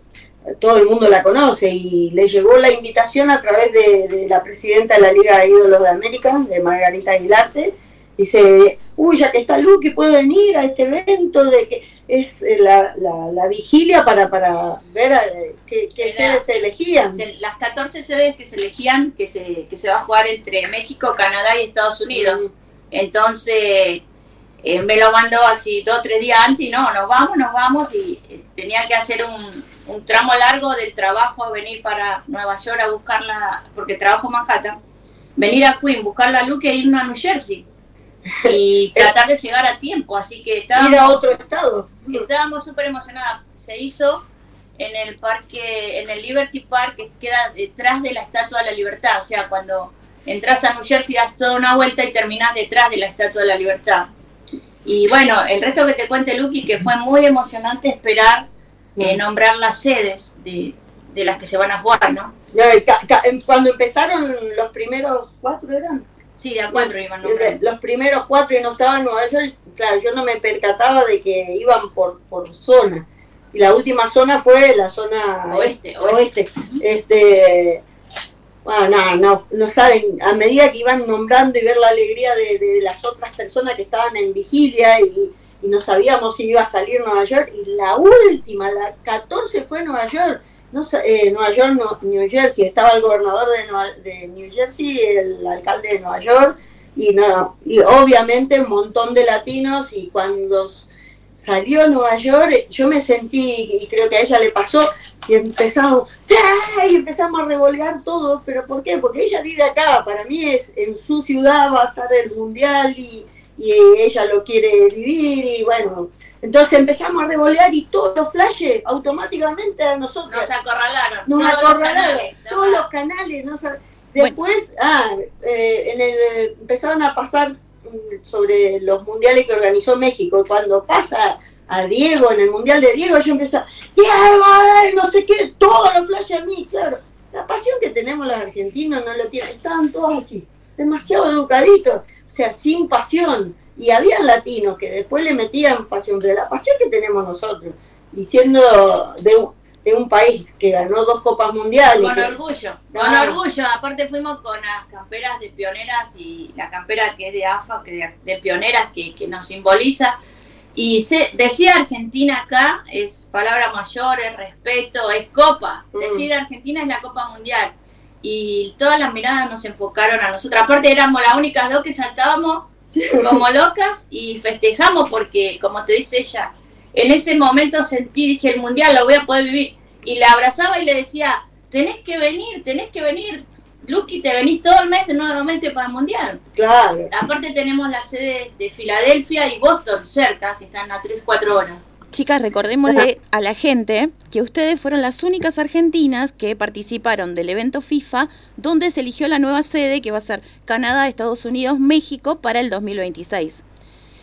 todo el mundo la conoce y le llegó la invitación a través de, de la presidenta de la Liga de Ídolos de América, de Margarita Aguilarte, dice, uy, ya que está Luqui, puedo venir a este evento de que es eh, la, la, la vigilia para, para ver eh, qué, sedes se elegían. Las 14 sedes que se elegían, que se, que se va a jugar entre México, Canadá y Estados Unidos. Entonces, eh, me lo mandó así dos o tres días antes y no, nos vamos, nos vamos y tenía que hacer un, un tramo largo del trabajo a venir para Nueva York a buscarla, porque trabajo en Manhattan, venir a Queen, buscar la Luke e irnos a New Jersey y tratar de llegar a tiempo, así que estábamos... Ir a otro estado. Estábamos súper emocionadas. Se hizo en el parque, en el Liberty Park, que queda detrás de la Estatua de la Libertad. O sea, cuando entras a New Jersey das toda una vuelta y terminás detrás de la Estatua de la Libertad. Y bueno, el resto que te cuente Lucky, que fue muy emocionante esperar eh, nombrar las sedes de, de las que se van a jugar, ¿no? Em- cuando empezaron los primeros cuatro eran. Sí, de a cuatro iban nombrando. los primeros cuatro y no estaba en Nueva York claro yo no me percataba de que iban por, por zona. Y la última zona fue la zona Oeste, oeste. este bueno, no, no, no saben, a medida que iban nombrando y ver la alegría de, de las otras personas que estaban en vigilia y, y no sabíamos si iba a salir Nueva York, y la última, la 14 fue Nueva York, no, eh, Nueva York, no, New Jersey, estaba el gobernador de, Nueva- de New Jersey, el alcalde de Nueva York, y, no, y obviamente un montón de latinos, y cuando salió Nueva York, eh, yo me sentí, y creo que a ella le pasó, y empezamos, ¡sí! y empezamos a revolgar todo, pero ¿por qué? Porque ella vive acá, para mí es en su ciudad va a estar el mundial y, y ella lo quiere vivir y bueno, entonces empezamos a revolear y todos los flashes automáticamente a nosotros. Nos acorralaron. Nos todos los acorralaron, canales, todos los canales. no sab- Después, ah, eh, en el, empezaron a pasar mm, sobre los mundiales que organizó México. Cuando pasa a Diego en el mundial de Diego, yo empecé, a, Diego, eh, no sé qué, todos los flashes a mí, claro. La pasión que tenemos los argentinos no lo tienen, estaban todos así, demasiado educaditos, o sea, sin pasión. Y había latinos que después le metían pasión, pero la pasión que tenemos nosotros, y siendo de un, de un país que ganó dos copas mundiales. Con que- orgullo, con orgullo. Aparte fuimos con las camperas de pioneras y la campera que es de AFA, que de, de pioneras que, que nos simboliza. Y se, decir Argentina acá es palabra mayor, es respeto, es copa. Mm. Decir Argentina es la Copa Mundial. Y todas las miradas nos enfocaron a nosotros. Aparte éramos las únicas dos que saltábamos como locas y festejamos porque, como te dice ella, en ese momento sentí, dije, el mundial lo voy a poder vivir. Y la abrazaba y le decía, tenés que venir, tenés que venir. Lucky, te venís todo el mes nuevamente para el mundial. Claro. Aparte tenemos la sede de Filadelfia y Boston cerca, que están a 3-4 horas. Chicas, recordémosle a la gente que ustedes fueron las únicas argentinas que participaron del evento FIFA donde se eligió la nueva sede que va a ser Canadá, Estados Unidos, México para el 2026.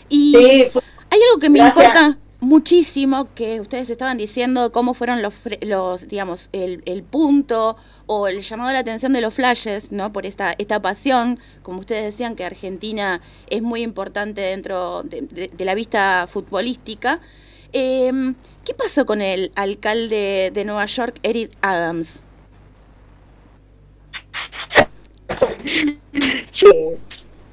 Y Sí, hay algo que me Gracias. importa muchísimo que ustedes estaban diciendo cómo fueron los, los digamos, el, el punto o el llamado a la atención de los flashes, ¿no? Por esta, esta pasión, como ustedes decían, que Argentina es muy importante dentro de, de- de la vista futbolística. Eh, ¿Qué pasó con el alcalde de Nueva York, Eric Adams? Che,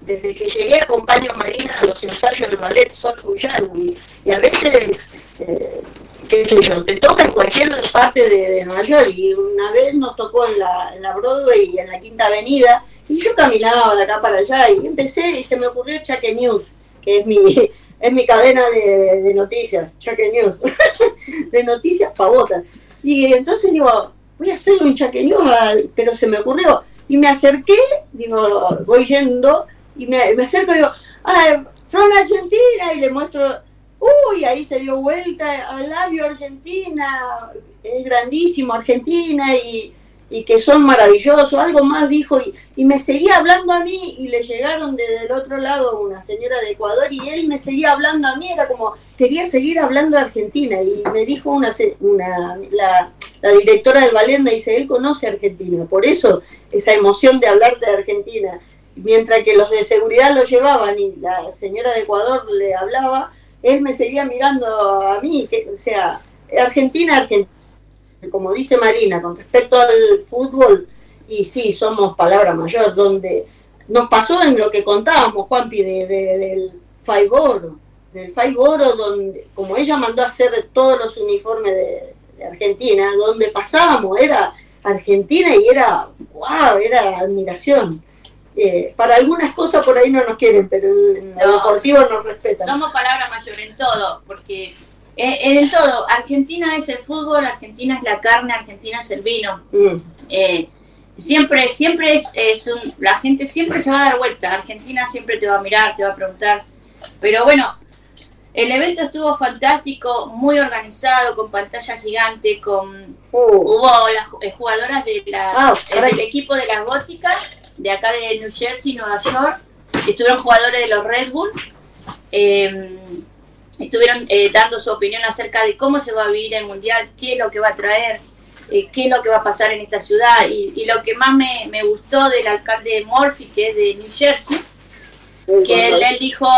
desde que llegué acompaño a Marina a los ensayos del ballet Sol Guyardi y a veces, eh, qué sé yo, te toca en cualquier parte de, de Nueva York y una vez nos tocó en la, en la Broadway y en la Quinta Avenida y yo caminaba de acá para allá y empecé y se me ocurrió Chaque News, que es mi, es mi cadena de, noticias, Chaque News, de noticias pavotas. Y entonces digo, voy a hacerle un Chaque News, pero se me ocurrió. Y me acerqué, digo, voy yendo, y me, me acerco y digo, ah, from Argentina, y le muestro, uy, ahí se dio vuelta, al labio Argentina, es grandísimo Argentina, y, y que son maravillosos, algo más dijo, y, y me seguía hablando a mí, y le llegaron desde el otro lado una señora de Ecuador, y él me seguía hablando a mí, era como, quería seguir hablando de Argentina, y me dijo una, una la, directora del ballet, dice, él conoce Argentina, por eso esa emoción de hablar de Argentina. Mientras que los de seguridad lo llevaban y la señora de Ecuador le hablaba, él me seguía mirando a mí, que, o sea, Argentina, Argentina, como dice Marina, con respecto al fútbol, y sí, somos palabra mayor, donde nos pasó en lo que contábamos, Juanpi, de, de- del del Five Oro, donde, como ella mandó a hacer todos los uniformes de, de Argentina, donde pasábamos, era Argentina y era, wow, era admiración. Eh, para algunas cosas por ahí no nos quieren, pero No. deportivo nos respetan. Somos palabra mayor en todo, porque en, en todo, Argentina es el fútbol, Argentina es la carne, Argentina es el vino. Mm. Eh, siempre, siempre es, es un, la gente siempre se va a dar vuelta, Argentina siempre te va a mirar, te va a preguntar. Pero bueno, el evento estuvo fantástico, muy organizado, con pantalla gigante, con hubo las eh, jugadoras de la, Ah, eh, del equipo de las góticas, de acá de New Jersey, Nueva York, estuvieron jugadores de los Red Bull, eh, estuvieron eh, dando su opinión acerca de cómo se va a vivir el Mundial, qué es lo que va a traer, eh, qué es lo que va a pasar en esta ciudad. Y, y lo que más me, me gustó del alcalde Murphy, que es de New Jersey, que él, él dijo,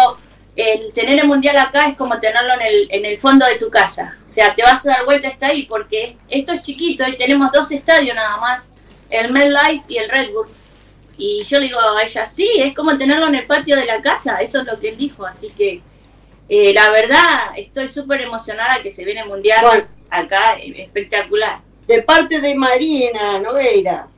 el tener el mundial acá es como tenerlo en el, en el fondo de tu casa. O sea, te vas a dar vuelta hasta ahí porque es- esto es chiquito y tenemos dos estadios nada más, el MetLife y el Red Bull. Y yo le digo a ella, sí, es como tenerlo en el patio de la casa, eso es lo que él dijo. Así que eh, la verdad, estoy súper emocionada que se viene el mundial Bueno. acá, eh, espectacular. De parte de Marina Nogueira,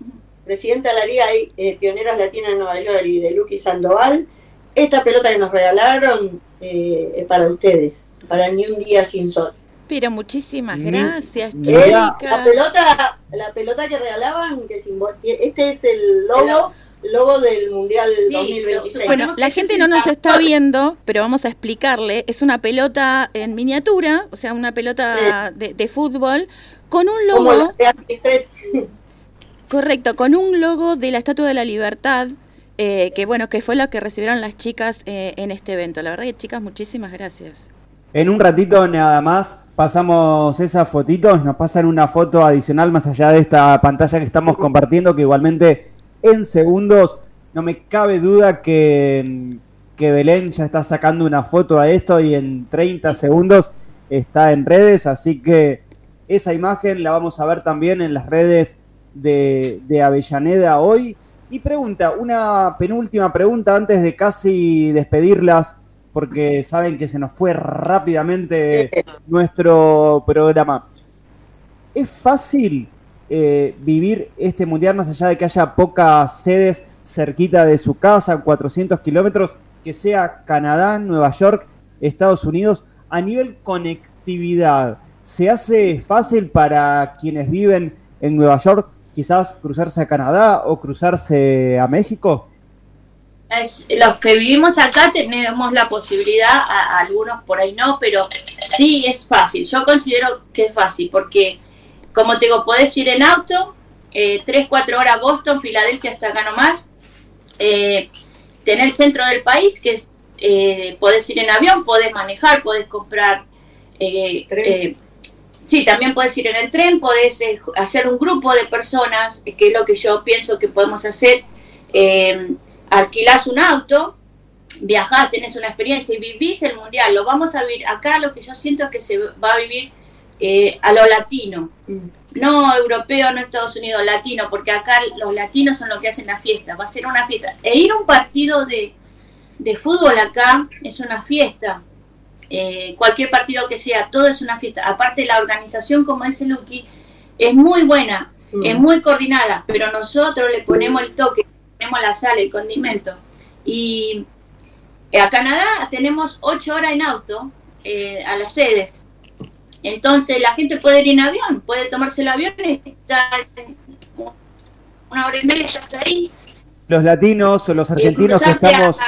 presidenta de la Liga de Pioneras Latinas de Nueva York y de Luqui Sandoval, esta pelota que nos regalaron eh, es para ustedes, para ni un día sin sol. Pero muchísimas Mm. gracias, la chicas. pelota, la pelota que regalaban, que simbol- este es el logo el logo del Mundial Sí, 2026. Bueno, la gente no nos está viendo, pero vamos a explicarle. Es una pelota en miniatura, o sea, una pelota de, de fútbol, con un logo, la de Artis 3. correcto, con un logo de la Estatua de la Libertad, eh, que bueno, que fue lo que recibieron las chicas eh, en este evento. La verdad que chicas, muchísimas gracias. En un ratito nada más pasamos esas fotitos, nos pasan una foto adicional más allá de esta pantalla que estamos compartiendo, que igualmente en segundos no me cabe duda que, que Belén ya está sacando una foto a esto y en 30 segundos está en redes, así que esa imagen la vamos a ver también en las redes de, de Avellaneda hoy. Y pregunta, una penúltima pregunta antes de casi despedirlas, porque saben que se nos fue rápidamente nuestro programa. ¿Es fácil eh, vivir este mundial más allá de que haya pocas sedes cerquita de su casa, 400 kilómetros, que sea Canadá, Nueva York, Estados Unidos, a nivel conectividad? ¿Se hace fácil para quienes viven en Nueva York quizás cruzarse a Canadá o cruzarse a México? Los que vivimos acá tenemos la posibilidad, a algunos por ahí no, pero sí es fácil. Yo considero que es fácil porque, como te digo, podés ir en auto, eh, 3, 4 horas a Boston, Filadelfia hasta acá nomás, eh, tener el centro del país, que es, eh, podés ir en avión, podés manejar, podés comprar... eh, eh, Sí, también puedes ir en el tren, podés eh, hacer un grupo de personas, que es lo que yo pienso que podemos hacer. Alquilás un auto, viajás, tenés una experiencia y vivís el mundial. Lo vamos a vivir acá, lo que yo siento es que se va a vivir eh, a lo latino. No europeo, no Estados Unidos, latino, porque acá los latinos son los que hacen la fiesta. Va a ser una fiesta. E ir a un partido de, de fútbol acá es una fiesta. Eh, cualquier partido que sea, todo es una fiesta. Aparte, la organización, como dice Lucky, es muy buena, Mm. es muy coordinada, pero nosotros le ponemos el toque, ponemos la sal, el condimento. Y a Canadá tenemos ocho horas en auto eh, a las sedes. Entonces la gente puede ir en avión, puede tomarse el avión y estar en una hora y media ya está ahí. Los latinos o los argentinos que a- estamos,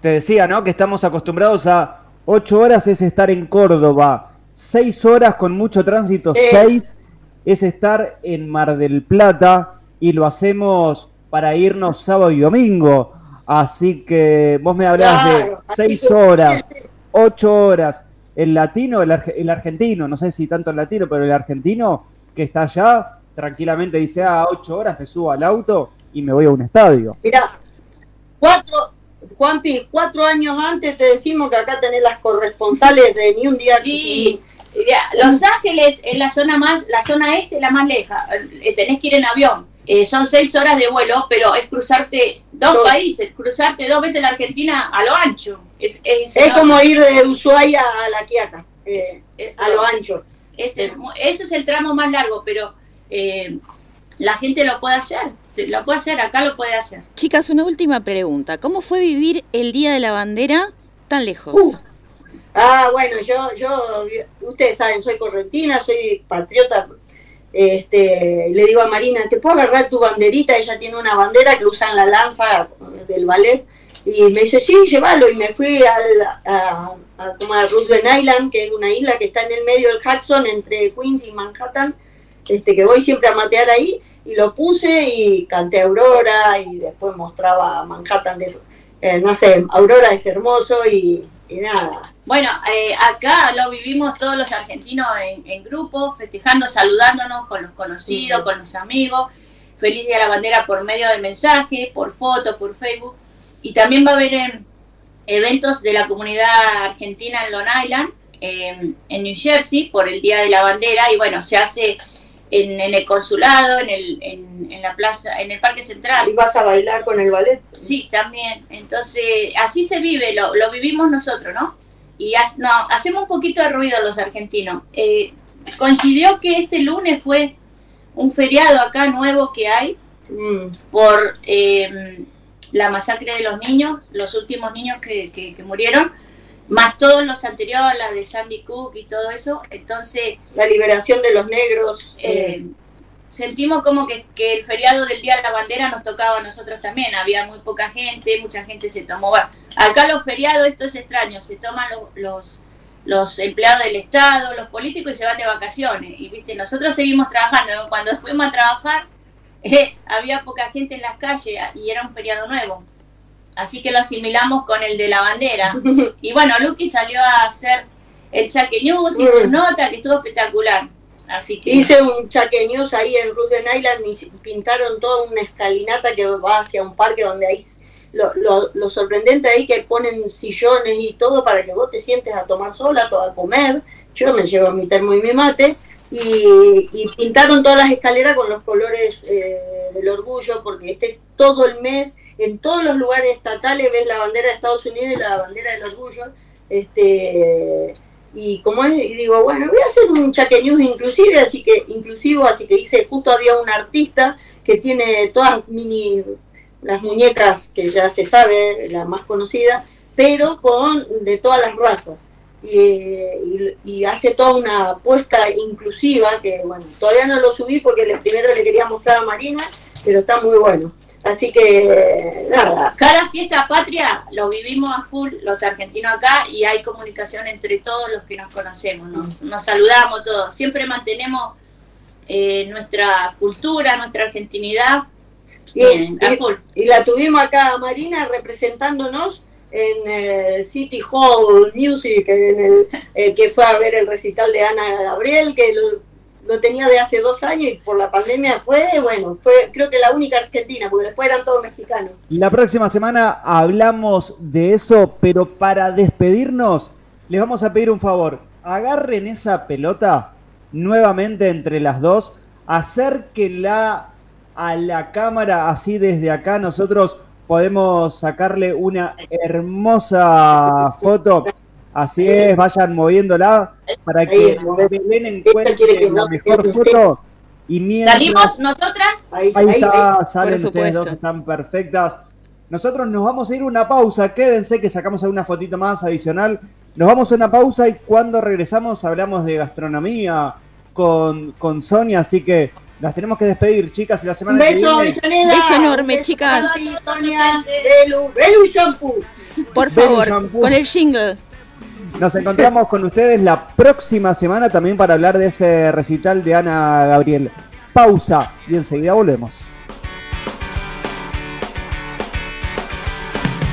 te decía, ¿no? Que estamos acostumbrados a ocho horas es estar en Córdoba, seis horas con mucho tránsito, Eh. seis es estar en Mar del Plata y lo hacemos para irnos sábado y domingo. Así que vos me hablás Claro, de seis horas, ocho horas. El latino, el, el argentino, no sé si tanto el latino, pero el argentino que está allá, tranquilamente dice, ah, ocho horas me subo al auto y me voy a un estadio. Mira, cuatro, Juanpi, cuatro años antes te decimos que acá tenés las corresponsales de ni un día. Sí, Mira, Los Ángeles es la zona más, la zona este, la más leja. Eh, tenés que ir en avión. Eh, son seis horas de vuelo, pero es cruzarte dos Dos. países, cruzarte dos veces la Argentina a lo ancho. Es, es, Es como ir de Ushuaia a La Quiaca, eh, Eso- a lo ancho. es el- eso es el tramo más largo, pero eh, la gente lo puede hacer. Lo puede hacer, acá lo puede hacer. Chicas, una última pregunta. ¿Cómo fue vivir el Día de la Bandera tan lejos? Uh, Ah, bueno, yo, yo, ustedes saben, soy correntina, soy patriota. Este, le digo a Marina, ¿te puedo agarrar tu banderita? Ella tiene una bandera que usa en la lanza del ballet. Y me dice, sí, llévalo. Y me fui al, a, a, como a Rutland Island, que es una isla que está en el medio del Hudson, entre Queens y Manhattan, este, que voy siempre a matear ahí. Y lo puse y canté Aurora y después mostraba Manhattan de, eh, no sé, Aurora es hermoso y, y nada. Bueno, eh, acá lo vivimos todos los argentinos en, en grupo, festejando, saludándonos con los conocidos, con los amigos. Feliz Día de la Bandera por medio de mensajes, por fotos, por Facebook. Y también va a haber em, eventos de la comunidad argentina en Long Island, em, en New Jersey, por el Día de la Bandera. Y bueno, se hace en, en el consulado, en, el, en, en la plaza, en el Parque Central. ¿Y vas a bailar con el ballet? Sí, también. Entonces, así se vive, lo, lo vivimos nosotros, ¿no? Y ha- no, hacemos un poquito de ruido los argentinos. Eh, coincidió que este lunes fue un feriado acá nuevo que hay Mm. por eh, la masacre de los niños, los últimos niños que, que- que murieron, más todos los anteriores, la de Sandy Cook y todo eso. Entonces, La liberación de los negros. eh, sentimos como que, que el feriado del Día de la Bandera nos tocaba a nosotros también. Había muy poca gente, mucha gente se tomó. acá los feriados, esto es extraño, se toman los, los, los empleados del Estado, los políticos y se van de vacaciones. Y viste, nosotros seguimos trabajando. Cuando fuimos a trabajar, eh, había poca gente en las calles y era un feriado nuevo. Así que lo asimilamos con el de la bandera. Y bueno, Lucky salió a hacer el Chaque News, hizo Mm. nota que estuvo espectacular. Así que Hice un chaque news ahí en Ruben Island y pintaron toda una escalinata que va hacia un parque donde hay lo, lo, lo sorprendente ahí que ponen sillones y todo para que vos te sientes a tomar sola, a comer. Yo me llevo mi termo y mi mate. Y, y pintaron todas las escaleras con los colores eh, del orgullo, porque este es todo el mes, en todos los lugares estatales ves la bandera de Estados Unidos y la bandera del orgullo. Este, y como es, y digo, bueno, voy a hacer un chaque news inclusive, así que, inclusivo, así que hice, justo había un artista que tiene todas mini, las muñecas que ya se sabe, la más conocida, pero con de todas las razas. Y, y- y hace toda una apuesta inclusiva que, bueno, todavía no lo subí porque le- primero le quería mostrar a Marina, pero está muy bueno. Así que, nada, cada fiesta patria lo vivimos a full los argentinos acá y hay comunicación entre todos los que nos conocemos, nos, nos saludamos todos, siempre mantenemos eh, nuestra cultura, nuestra argentinidad Y, eh, a y- full. y la tuvimos acá a Marina representándonos en el City Hall Music, eh, que fue a ver el recital de Ana Gabriel, que lo, lo tenía de hace dos años y por la pandemia fue, bueno, fue creo que la única argentina, porque después eran todos mexicanos. La próxima semana hablamos de eso, pero para despedirnos les vamos a pedir un favor. Agarren esa pelota nuevamente entre las dos, acérquenla a la cámara así desde acá nosotros podemos sacarle una hermosa foto. Así es, vayan moviéndola para que Belén encuentre la mejor foto. Y mientras... ¿Salimos nosotras? Ahí, está, ahí. salen ustedes dos, están perfectas. Nosotros nos vamos a ir a una pausa, quédense que sacamos alguna fotito más adicional. Nos vamos a una pausa y cuando regresamos hablamos de gastronomía con, con Sonia, así que las tenemos que despedir, chicas, y la semana que beso, viene. Belloneda. Beso enorme, beso chicas. Sonia, Belu, Belu Shampoo. Por favor, shampoo. con el jingle. Nos encontramos con ustedes la próxima semana también para hablar de ese recital de Ana Gabriel. Pausa y enseguida volvemos.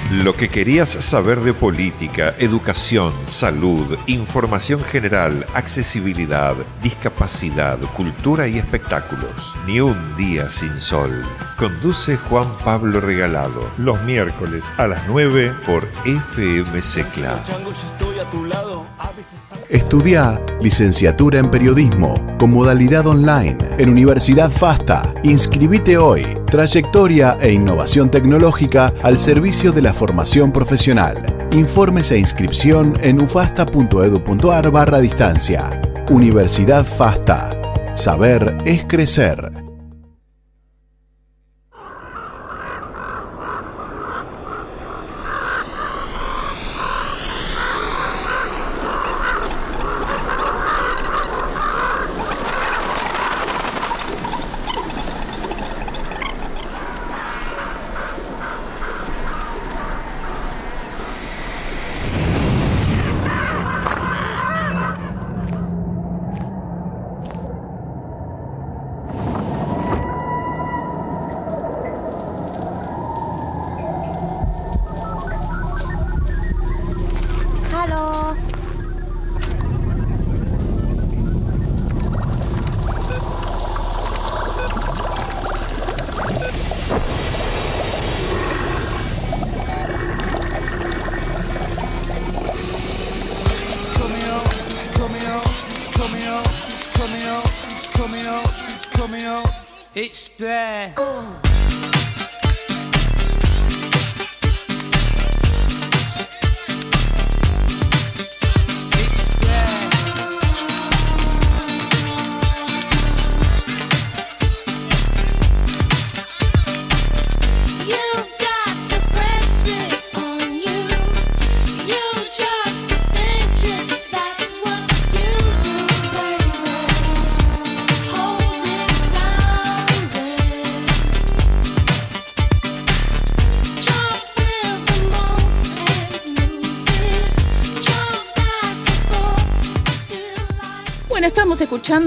Lo que querías saber de política, educación, salud, información general, accesibilidad, discapacidad, cultura y espectáculos. Ni un día sin sol. Conduce Juan Pablo Regalado. Los miércoles a las 9 por FM Secla. Estudia licenciatura en periodismo con modalidad online en Universidad FASTA. Inscribite hoy. Trayectoria e innovación tecnológica al servicio de la formación profesional. Informes e inscripción en ufasta.edu.ar barra distancia. Universidad FASTA. Saber es crecer.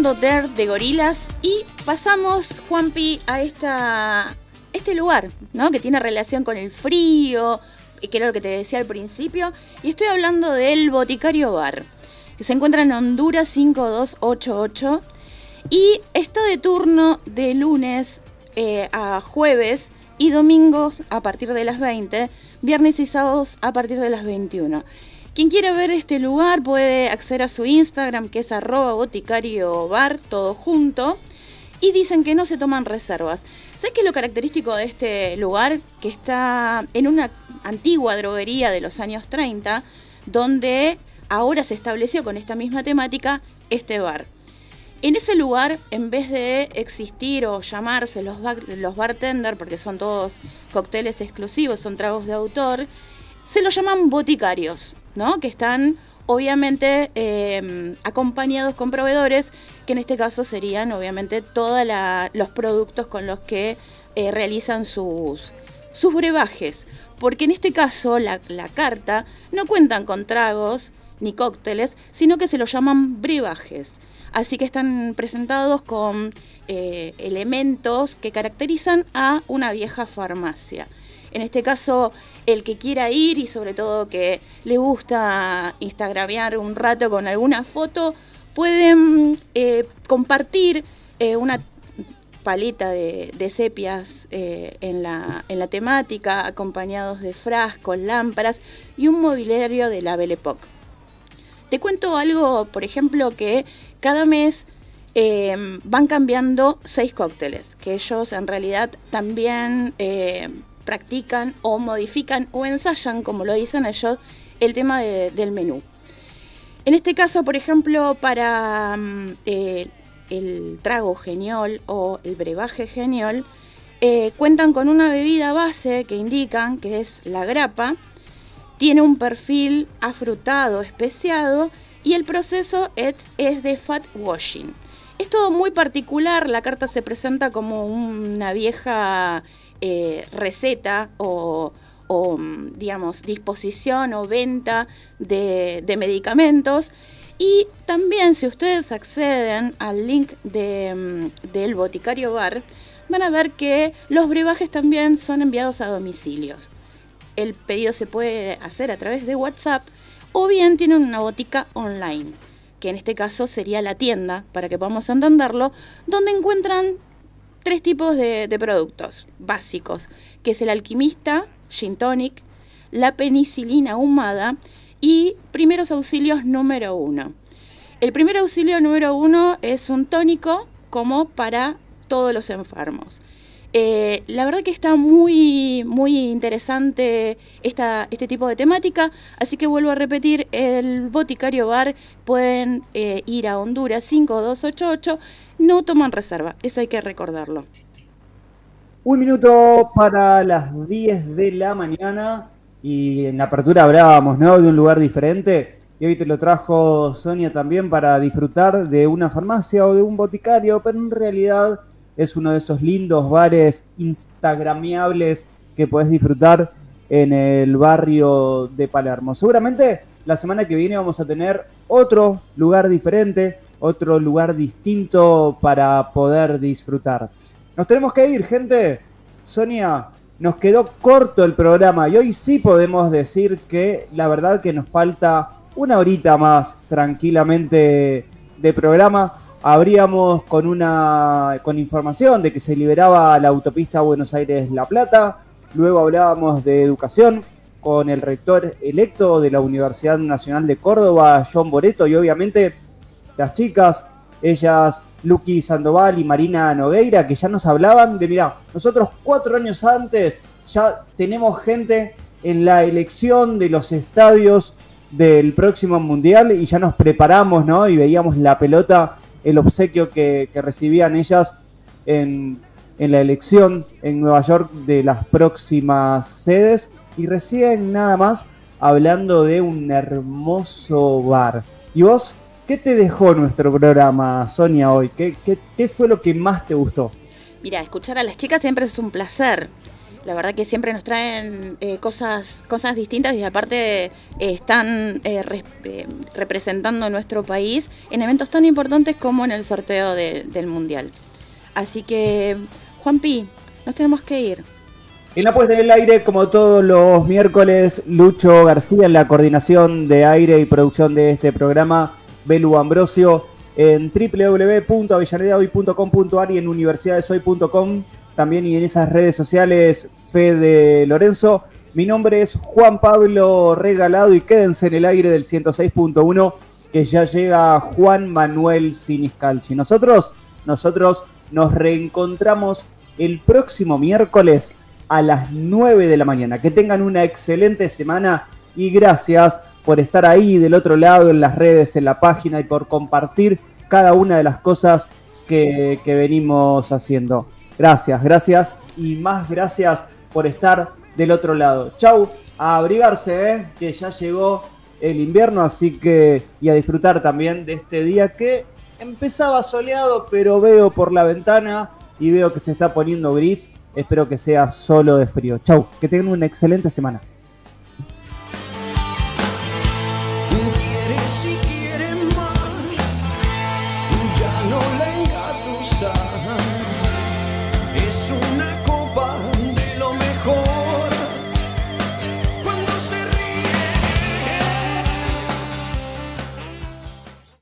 Dare de Gorilas y pasamos, Juanpi, a este lugar, ¿no? Que tiene relación con el frío, y que era lo que te decía al principio. Y estoy hablando del Boticario Bar, que se encuentra en Honduras 5288 y está de turno de lunes eh, a jueves y domingos a partir de las 20, viernes y sábados a partir de las 21. Quien quiera ver este lugar puede acceder a su Instagram, que es arroba boticario bar, todo junto. Y dicen que no se toman reservas. ¿Sabes qué es lo característico de este lugar? Que está en una antigua droguería de los años 30, donde ahora se estableció con esta misma temática este bar. En ese lugar, en vez de existir o llamarse los, bar- los bartender, porque son todos cócteles exclusivos, son tragos de autor, se los llaman boticarios, ¿no? Que están obviamente eh, acompañados con proveedores, que en este caso serían obviamente todos los productos con los que eh, realizan sus, sus brebajes. Porque en este caso la, la carta no cuentan con tragos ni cócteles, sino que se los llaman brebajes. Así que están presentados con eh, elementos que caracterizan a una vieja farmacia. En este caso, el que quiera ir y sobre todo que le gusta instagramear un rato con alguna foto, pueden eh, compartir eh, una paleta de, sepias eh, en, la, temática, acompañados de frascos, lámparas y un mobiliario de la Belle Époque. Te cuento algo, por ejemplo, que cada mes van cambiando seis cócteles, que ellos en realidad también practican o modifican o ensayan, como lo dicen ellos, el tema de- del menú. En este caso, por ejemplo, para mm, eh, el trago geniol o el brebaje geniol, eh, cuentan con una bebida base que indican que es la grapa, tiene un perfil afrutado, especiado y el proceso es, es de fat washing. Es todo muy particular, la carta se presenta como una vieja eh, receta o, mm, digamos, disposición o venta de, de medicamentos. Y también si ustedes acceden al link de, mm, del Boticario Bar, van a ver que los brebajes también son enviados a domicilios el pedido se puede hacer a través de WhatsApp o bien tienen una botica online, que en este caso sería la tienda, para que podamos entenderlo, donde encuentran tres tipos de, productos básicos, que es el alquimista, gin tonic, la penicilina ahumada y primeros auxilios número uno. El primer auxilio número uno es un tónico como para todos los enfermos. Eh, la verdad que está muy, muy interesante esta, este tipo de temática, así que vuelvo a repetir, el Boticario Bar pueden eh, ir a Honduras 5288, no toman reserva, eso hay que recordarlo. Un minuto para las 10 de la mañana y en la apertura hablábamos ¿no? de un lugar diferente y hoy te lo trajo Sonia también para disfrutar de una farmacia o de un boticario, pero en realidad es uno de esos lindos bares instagramiables que puedes disfrutar en el barrio de Palermo. Seguramente la semana que viene vamos a tener otro lugar diferente, otro lugar distinto para poder disfrutar. Nos tenemos que ir, gente. Sonia, nos quedó corto el programa y hoy sí podemos decir que la verdad que nos falta una horita más tranquilamente de programa. Habríamos con una con información de que se liberaba la autopista Buenos Aires-La Plata. Luego hablábamos de educación con el rector electo de la Universidad Nacional de Córdoba, John Boreto, y obviamente las chicas, ellas Lucky Sandoval y Marina Nogueira, que ya nos hablaban de, mira, nosotros cuatro años antes ya tenemos gente en la elección de los estadios del próximo mundial y ya nos preparamos, ¿no? Y veíamos la pelota, el obsequio que, que recibían ellas en, en la elección en Nueva York de las próximas sedes. Y recién nada más hablando de un hermoso bar. ¿Y vos? ¿Qué te dejó nuestro programa, Sonia, hoy? ¿Qué, qué, qué fue lo que más te gustó? Mira, escuchar a las chicas siempre es un placer. La verdad que siempre nos traen eh, cosas, cosas distintas y aparte eh, están eh, res- representando nuestro país en eventos tan importantes como en el sorteo de- del Mundial. Así que, Juanpi, nos tenemos que ir. En la puesta en el aire, como todos los miércoles, Lucho García en la coordinación de aire y producción de este programa, Belu Ambrosio en www.avellanedahoy.com.ar y en universidadesoy.com, también y en esas redes sociales, Fede Lorenzo. Mi nombre es Juan Pablo Regalado y quédense en el aire del 106.1 que ya llega Juan Manuel Siniscalchi. Nosotros, nosotros nos reencontramos el próximo miércoles a las 9 de la mañana. Que tengan una excelente semana y gracias por estar ahí del otro lado en las redes, en la página y por compartir cada una de las cosas que, que venimos haciendo. Gracias, gracias y más gracias por estar del otro lado. Chau, a abrigarse, ¿eh? que ya llegó el invierno, así que y a disfrutar también de este día que empezaba soleado, pero veo por la ventana y veo que se está poniendo gris. Espero que sea solo de frío. Chau, que tengan una excelente semana.